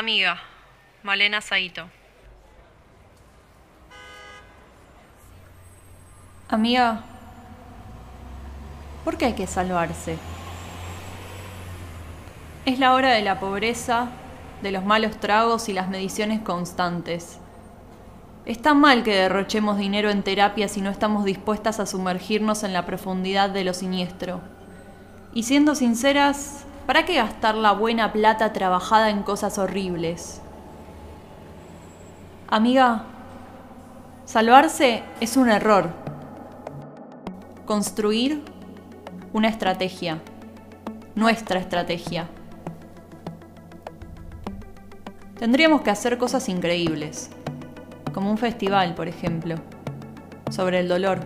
Amiga, Malena Saito. Amiga, ¿por qué hay que salvarse? Es la hora de la pobreza, de los malos tragos y las mediciones constantes. Está mal que derrochemos dinero en terapia si no estamos dispuestas a sumergirnos en la profundidad de lo siniestro. Y siendo sinceras, ¿para qué gastar la buena plata trabajada en cosas horribles? Amiga, salvarse es un error. Construir una estrategia, nuestra estrategia. Tendríamos que hacer cosas increíbles, como un festival, por ejemplo, sobre el dolor.